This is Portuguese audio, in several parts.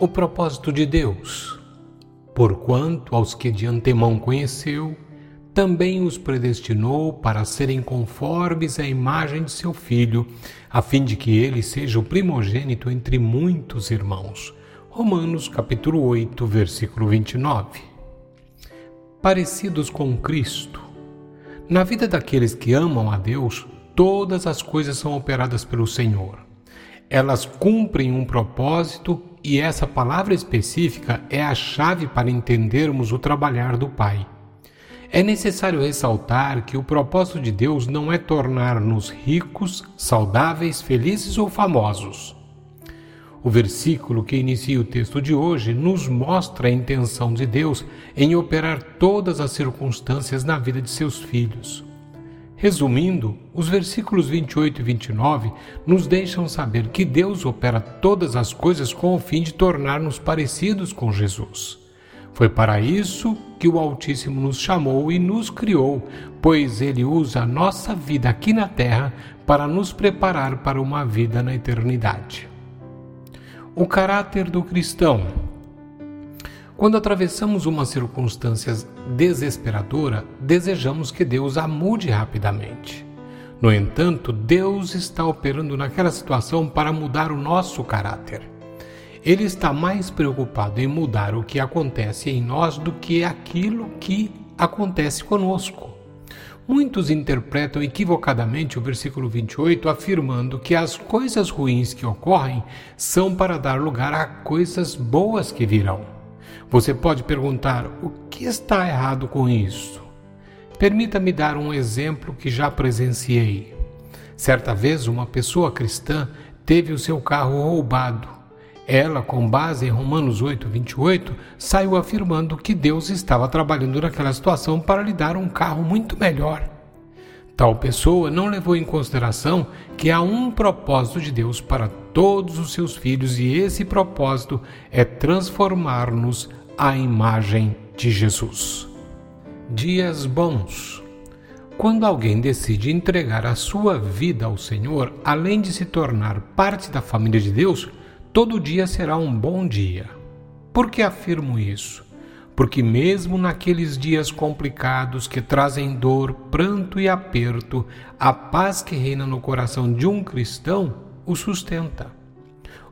o propósito de Deus. Porquanto aos que de antemão conheceu, também os predestinou para serem conformes à imagem de seu filho, a fim de que ele seja o primogênito entre muitos irmãos. Romanos capítulo 8, versículo 29. Parecidos com Cristo. Na vida daqueles que amam a Deus, todas as coisas são operadas pelo Senhor. Elas cumprem um propósito e essa palavra específica é a chave para entendermos o trabalhar do Pai. É necessário ressaltar que o propósito de Deus não é tornar-nos ricos, saudáveis, felizes ou famosos. O versículo que inicia o texto de hoje nos mostra a intenção de Deus em operar todas as circunstâncias na vida de seus filhos. Resumindo, os versículos 28 e 29 nos deixam saber que Deus opera todas as coisas com o fim de tornar-nos parecidos com Jesus. Foi para isso que o Altíssimo nos chamou e nos criou, pois ele usa a nossa vida aqui na terra para nos preparar para uma vida na eternidade. O caráter do cristão. Quando atravessamos uma circunstância desesperadora, desejamos que Deus a mude rapidamente. No entanto, Deus está operando naquela situação para mudar o nosso caráter. Ele está mais preocupado em mudar o que acontece em nós do que aquilo que acontece conosco. Muitos interpretam equivocadamente o versículo 28 afirmando que as coisas ruins que ocorrem são para dar lugar a coisas boas que virão. Você pode perguntar: o que está errado com isso? Permita-me dar um exemplo que já presenciei. Certa vez, uma pessoa cristã teve o seu carro roubado ela, com base em Romanos 8, 28, saiu afirmando que Deus estava trabalhando naquela situação para lhe dar um carro muito melhor. Tal pessoa não levou em consideração que há um propósito de Deus para todos os seus filhos e esse propósito é transformar-nos à imagem de Jesus. Dias bons. Quando alguém decide entregar a sua vida ao Senhor, além de se tornar parte da família de Deus, todo dia será um bom dia. Por que afirmo isso? Porque, mesmo naqueles dias complicados que trazem dor, pranto e aperto, a paz que reina no coração de um cristão o sustenta.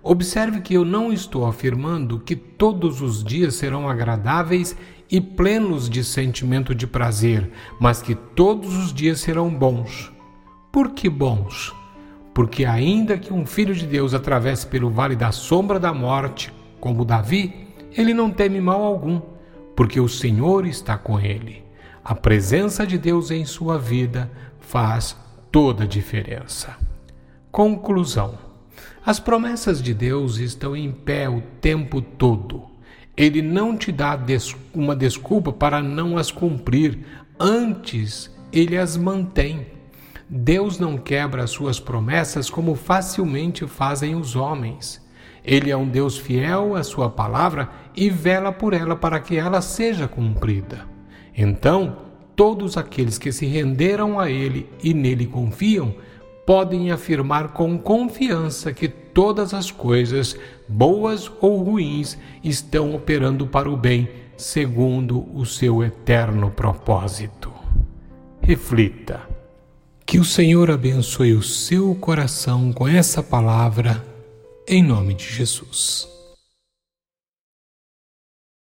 Observe que eu não estou afirmando que todos os dias serão agradáveis e plenos de sentimento de prazer, mas que todos os dias serão bons. Por que bons? Porque, ainda que um filho de Deus atravesse pelo vale da sombra da morte, como Davi, ele não teme mal algum, porque o Senhor está com ele. A presença de Deus em sua vida faz toda a diferença. Conclusão: As promessas de Deus estão em pé o tempo todo. Ele não te dá uma desculpa para não as cumprir, antes, ele as mantém. Deus não quebra as suas promessas como facilmente fazem os homens. Ele é um Deus fiel à sua palavra e vela por ela para que ela seja cumprida. Então, todos aqueles que se renderam a Ele e nele confiam, podem afirmar com confiança que todas as coisas, boas ou ruins, estão operando para o bem, segundo o seu eterno propósito. Reflita. Que o Senhor abençoe o seu coração com essa palavra, em nome de Jesus.